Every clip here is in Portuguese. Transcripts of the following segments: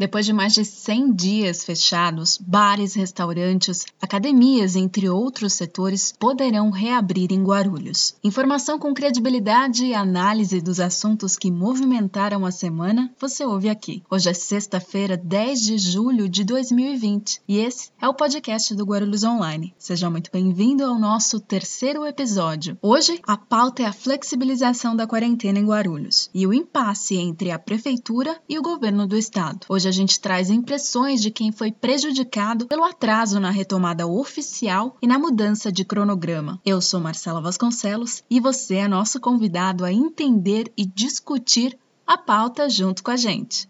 Depois de mais de 100 dias fechados, bares, restaurantes, academias, entre outros setores, poderão reabrir em Guarulhos. Informação com credibilidade e análise dos assuntos que movimentaram a semana, você ouve aqui. Hoje é sexta-feira, 10 de julho de 2020 e esse é o podcast do Guarulhos Online. Seja muito bem-vindo ao nosso terceiro episódio. Hoje, a pauta é a flexibilização da quarentena em Guarulhos e o impasse entre a prefeitura e o governo do estado. Hoje a gente traz impressões de quem foi prejudicado pelo atraso na retomada oficial e na mudança de cronograma. Eu sou Marcela Vasconcelos e você é nosso convidado a entender e discutir a pauta junto com a gente.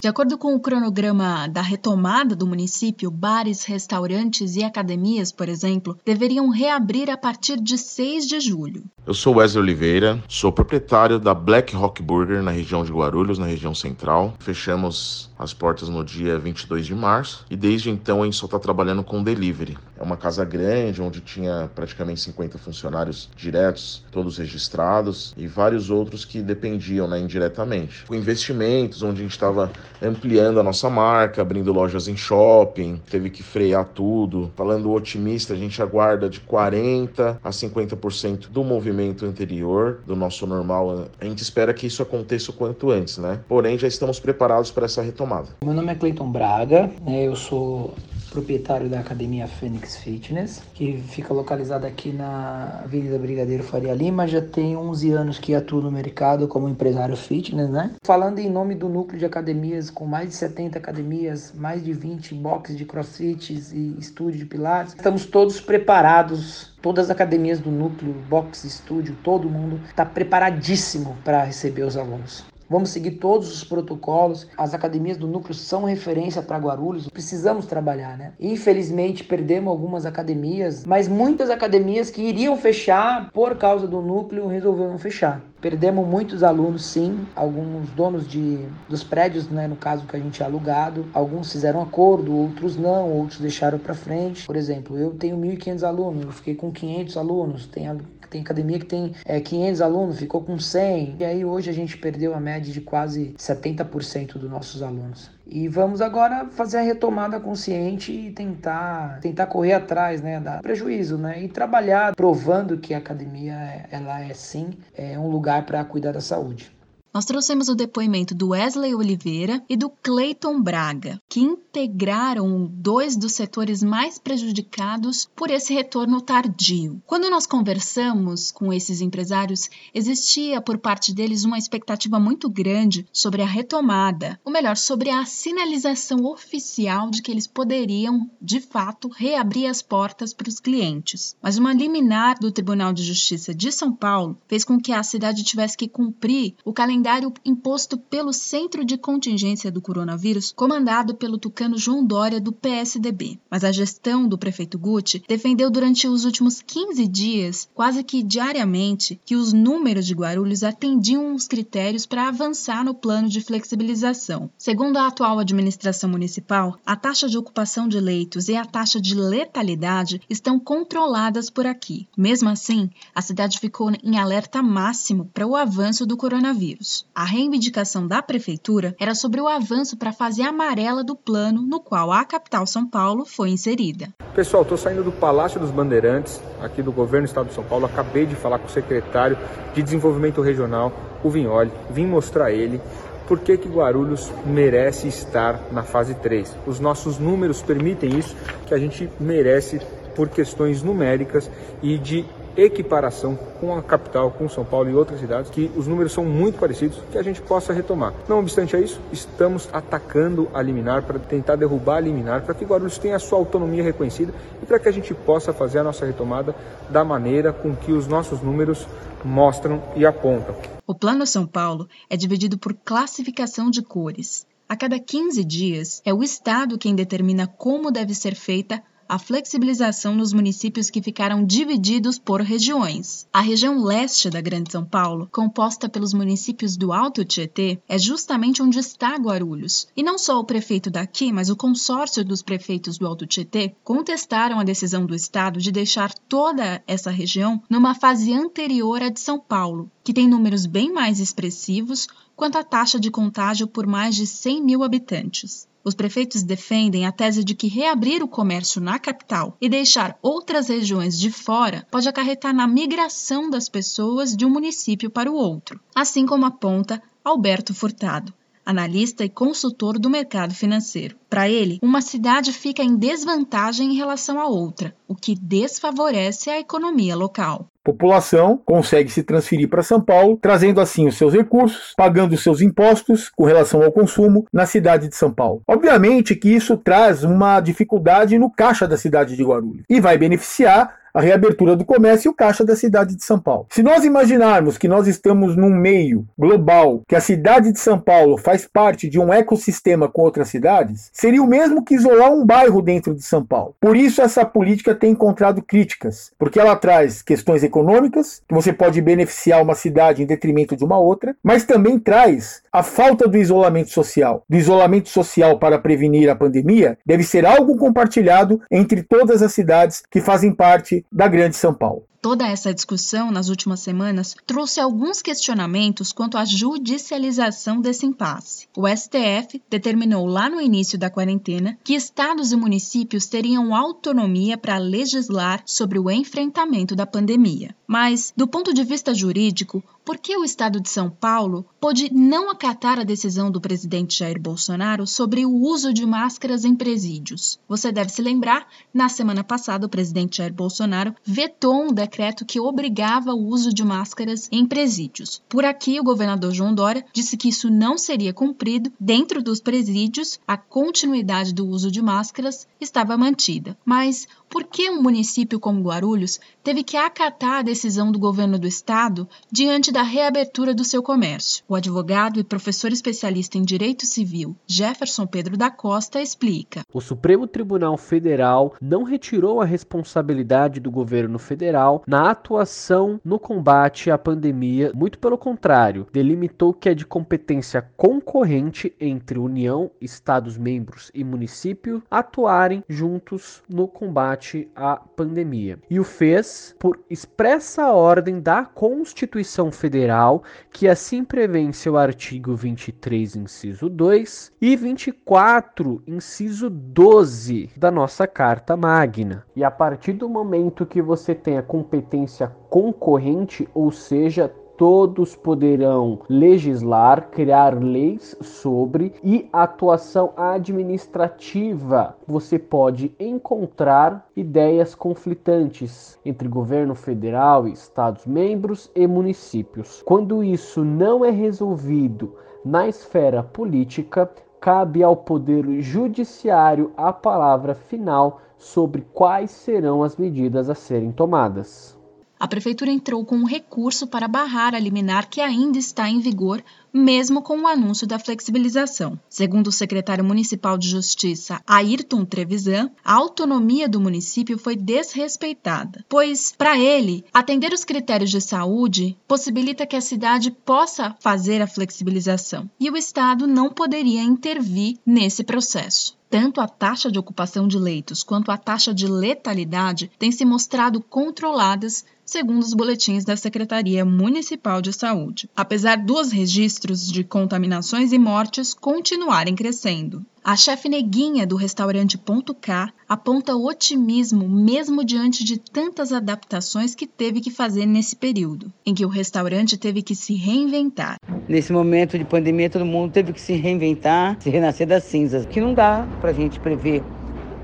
De acordo com o cronograma da retomada do município, bares, restaurantes e academias, por exemplo, deveriam reabrir a partir de 6 de julho. Eu sou Wesley Oliveira, sou proprietário da Black Rock Burger na região de Guarulhos, na região central. Fechamos as portas no dia 22 de março e desde então a gente só está trabalhando com delivery. É uma casa grande onde tinha praticamente 50 funcionários diretos, todos registrados e vários outros que dependiam né, indiretamente. Com investimentos, onde a gente estava ampliando a nossa marca, abrindo lojas em shopping, teve que frear tudo. Falando otimista, a gente aguarda de 40 a 50% do movimento anterior do nosso normal. A gente espera que isso aconteça o quanto antes, né? Porém, já estamos preparados para essa retomada. Meu nome é Cleiton Braga, né? eu sou proprietário da academia Fênix Fitness, que fica localizada aqui na Avenida Brigadeiro Faria Lima. Já tem 11 anos que atuo no mercado como empresário fitness, né? Falando em nome do núcleo de academias, com mais de 70 academias, mais de 20 boxes de crossfit e estúdio de pilates, estamos todos preparados Todas as academias do núcleo, box, estúdio, todo mundo está preparadíssimo para receber os alunos. Vamos seguir todos os protocolos. As academias do núcleo são referência para Guarulhos. Precisamos trabalhar, né? Infelizmente perdemos algumas academias, mas muitas academias que iriam fechar por causa do núcleo resolveram fechar. Perdemos muitos alunos, sim. Alguns donos de, dos prédios, né, no caso que a gente é alugado, alguns fizeram acordo, outros não, outros deixaram para frente. Por exemplo, eu tenho 1.500 alunos, eu fiquei com 500 alunos. Tem, tem academia que tem é, 500 alunos, ficou com 100. E aí hoje a gente perdeu a média de quase 70% dos nossos alunos. E vamos agora fazer a retomada consciente e tentar, tentar correr atrás, né, da prejuízo, né, e trabalhar provando que a academia ela é sim é um lugar para cuidar da saúde. Nós trouxemos o depoimento do Wesley Oliveira e do Clayton Braga, que integraram dois dos setores mais prejudicados por esse retorno tardio. Quando nós conversamos com esses empresários, existia por parte deles uma expectativa muito grande sobre a retomada, ou melhor, sobre a sinalização oficial de que eles poderiam, de fato, reabrir as portas para os clientes. Mas uma liminar do Tribunal de Justiça de São Paulo fez com que a cidade tivesse que cumprir o calendário calendário imposto pelo Centro de Contingência do Coronavírus, comandado pelo tucano João Dória, do PSDB. Mas a gestão do prefeito Gucci defendeu durante os últimos 15 dias, quase que diariamente, que os números de Guarulhos atendiam os critérios para avançar no plano de flexibilização. Segundo a atual administração municipal, a taxa de ocupação de leitos e a taxa de letalidade estão controladas por aqui. Mesmo assim, a cidade ficou em alerta máximo para o avanço do coronavírus. A reivindicação da prefeitura era sobre o avanço para a fase amarela do plano no qual a capital São Paulo foi inserida. Pessoal, estou saindo do Palácio dos Bandeirantes, aqui do governo do estado de São Paulo. Acabei de falar com o secretário de Desenvolvimento Regional, o Vinholi. Vim mostrar a ele por que, que Guarulhos merece estar na fase 3. Os nossos números permitem isso, que a gente merece por questões numéricas e de equiparação com a capital, com São Paulo e outras cidades, que os números são muito parecidos, que a gente possa retomar. Não obstante a isso, estamos atacando a liminar para tentar derrubar a liminar, para que Guarulhos tenha a sua autonomia reconhecida e para que a gente possa fazer a nossa retomada da maneira com que os nossos números mostram e apontam. O Plano São Paulo é dividido por classificação de cores. A cada 15 dias, é o Estado quem determina como deve ser feita a flexibilização nos municípios que ficaram divididos por regiões. A região leste da Grande São Paulo, composta pelos municípios do Alto Tietê, é justamente onde está Guarulhos. E não só o prefeito daqui, mas o consórcio dos prefeitos do Alto Tietê contestaram a decisão do estado de deixar toda essa região numa fase anterior à de São Paulo, que tem números bem mais expressivos, quanto à taxa de contágio por mais de 100 mil habitantes. Os prefeitos defendem a tese de que reabrir o comércio na capital e deixar outras regiões de fora pode acarretar na migração das pessoas de um município para o outro, assim como aponta Alberto Furtado, analista e consultor do mercado financeiro. Para ele, uma cidade fica em desvantagem em relação à outra, o que desfavorece a economia local população consegue se transferir para São Paulo, trazendo assim os seus recursos, pagando os seus impostos com relação ao consumo na cidade de São Paulo. Obviamente que isso traz uma dificuldade no caixa da cidade de Guarulhos e vai beneficiar a reabertura do comércio e o caixa da cidade de São Paulo. Se nós imaginarmos que nós estamos num meio global, que a cidade de São Paulo faz parte de um ecossistema com outras cidades, seria o mesmo que isolar um bairro dentro de São Paulo. Por isso essa política tem encontrado críticas, porque ela traz questões econômicas, que você pode beneficiar uma cidade em detrimento de uma outra, mas também traz a falta do isolamento social. Do isolamento social para prevenir a pandemia deve ser algo compartilhado entre todas as cidades que fazem parte da Grande São Paulo. Toda essa discussão nas últimas semanas trouxe alguns questionamentos quanto à judicialização desse impasse. O STF determinou lá no início da quarentena que estados e municípios teriam autonomia para legislar sobre o enfrentamento da pandemia. Mas, do ponto de vista jurídico, por que o estado de São Paulo pôde não acatar a decisão do presidente Jair Bolsonaro sobre o uso de máscaras em presídios? Você deve se lembrar, na semana passada, o presidente Jair Bolsonaro vetou um decreto que obrigava o uso de máscaras em presídios. Por aqui, o governador João Dória disse que isso não seria cumprido. Dentro dos presídios, a continuidade do uso de máscaras estava mantida. Mas por que um município como Guarulhos teve que acatar a decisão do governo do estado diante da reabertura do seu comércio? O advogado e professor especialista em direito civil Jefferson Pedro da Costa explica. O Supremo Tribunal Federal não retirou a responsabilidade do governo federal na atuação no combate à pandemia, muito pelo contrário, delimitou que é de competência concorrente entre União, Estados membros e município atuarem juntos no combate combate à pandemia. E o fez por expressa ordem da Constituição Federal, que assim prevê em seu artigo 23, inciso 2 e 24, inciso 12 da nossa Carta Magna. E a partir do momento que você tem a competência concorrente, ou seja, todos poderão legislar, criar leis sobre e atuação administrativa. Você pode encontrar ideias conflitantes entre governo federal, estados membros e municípios. Quando isso não é resolvido na esfera política, cabe ao poder judiciário a palavra final sobre quais serão as medidas a serem tomadas a Prefeitura entrou com um recurso para barrar a liminar que ainda está em vigor, mesmo com o anúncio da flexibilização. Segundo o secretário municipal de Justiça, Ayrton Trevisan, a autonomia do município foi desrespeitada, pois, para ele, atender os critérios de saúde possibilita que a cidade possa fazer a flexibilização, e o Estado não poderia intervir nesse processo. Tanto a taxa de ocupação de leitos quanto a taxa de letalidade têm se mostrado controladas segundo os boletins da Secretaria Municipal de Saúde, apesar dos registros de contaminações e mortes continuarem crescendo. A chefe Neguinha do restaurante Ponto K aponta otimismo mesmo diante de tantas adaptações que teve que fazer nesse período, em que o restaurante teve que se reinventar. Nesse momento de pandemia, todo mundo teve que se reinventar, se renascer das cinzas, que não dá para a gente prever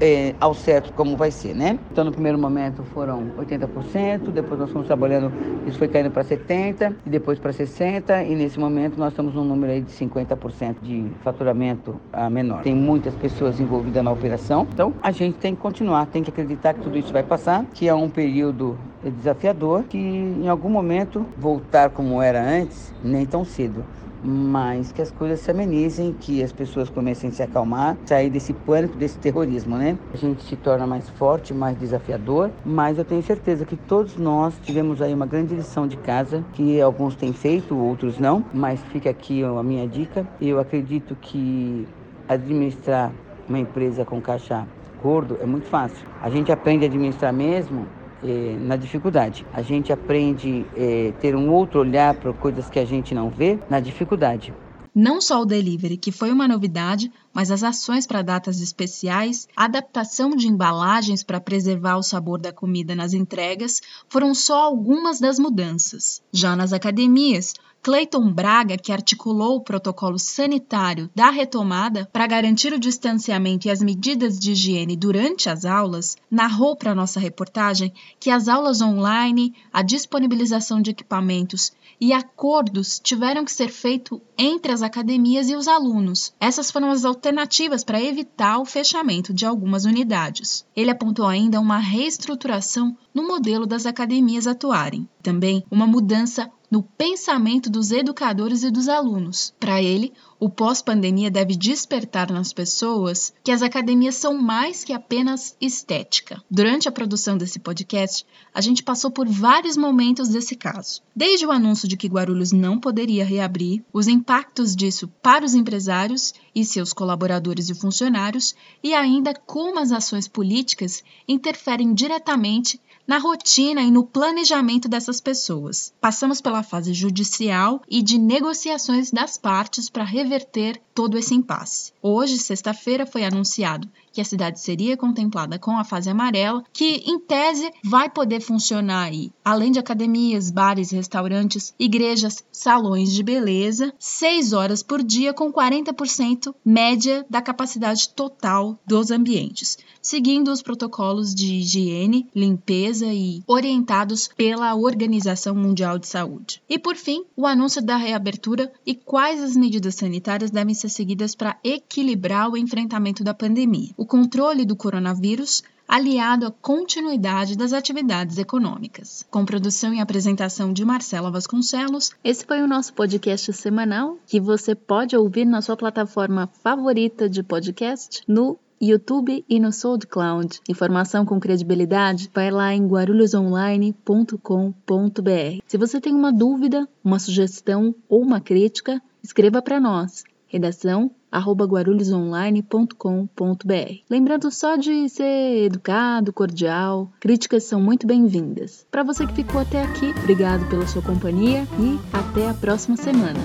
é, ao certo como vai ser, né? Então, no primeiro momento foram 80%, depois nós fomos trabalhando, isso foi caindo para 70% e depois para 60%, e nesse momento nós estamos num número aí de 50% de faturamento a menor. Tem muitas pessoas envolvidas na operação, então a gente tem que continuar, tem que acreditar que tudo isso vai passar, que é um período desafiador, que em algum momento voltar como era antes, nem tão cedo mas que as coisas se amenizem, que as pessoas comecem a se acalmar, sair desse pânico, desse terrorismo, né? A gente se torna mais forte, mais desafiador, mas eu tenho certeza que todos nós tivemos aí uma grande lição de casa, que alguns têm feito, outros não, mas fica aqui a minha dica. Eu acredito que administrar uma empresa com caixa gordo é muito fácil. A gente aprende a administrar mesmo é, na dificuldade. A gente aprende é, ter um outro olhar para coisas que a gente não vê na dificuldade. Não só o delivery, que foi uma novidade, mas as ações para datas especiais, adaptação de embalagens para preservar o sabor da comida nas entregas foram só algumas das mudanças. Já nas academias, Clayton Braga, que articulou o protocolo sanitário da retomada para garantir o distanciamento e as medidas de higiene durante as aulas, narrou para nossa reportagem que as aulas online, a disponibilização de equipamentos e acordos tiveram que ser feitos entre as academias e os alunos. Essas foram as alternativas para evitar o fechamento de algumas unidades. Ele apontou ainda uma reestruturação no modelo das academias atuarem. Também uma mudança no pensamento dos educadores e dos alunos. Para ele, o pós-pandemia deve despertar nas pessoas que as academias são mais que apenas estética. Durante a produção desse podcast, a gente passou por vários momentos desse caso. Desde o anúncio de que Guarulhos não poderia reabrir, os impactos disso para os empresários e seus colaboradores e funcionários, e ainda como as ações políticas interferem diretamente na rotina e no planejamento dessas pessoas. Passamos pela fase judicial e de negociações das partes para reverter todo esse impasse. Hoje, sexta-feira, foi anunciado que a cidade seria contemplada com a fase amarela, que em tese vai poder funcionar aí, além de academias, bares, restaurantes, igrejas, salões de beleza, 6 horas por dia com 40% média da capacidade total dos ambientes, seguindo os protocolos de higiene, limpeza e orientados pela Organização Mundial de Saúde. E por fim, o anúncio da reabertura e quais as medidas sanitárias devem ser seguidas para equilibrar o enfrentamento da pandemia o controle do coronavírus aliado à continuidade das atividades econômicas. Com produção e apresentação de Marcela Vasconcelos, esse foi o nosso podcast semanal que você pode ouvir na sua plataforma favorita de podcast no YouTube e no SoundCloud. Informação com credibilidade, vai lá em guarulhosonline.com.br. Se você tem uma dúvida, uma sugestão ou uma crítica, escreva para nós. Redação guarulhosonline.com.br. Lembrando só de ser educado, cordial, críticas são muito bem-vindas. Para você que ficou até aqui, obrigado pela sua companhia e até a próxima semana.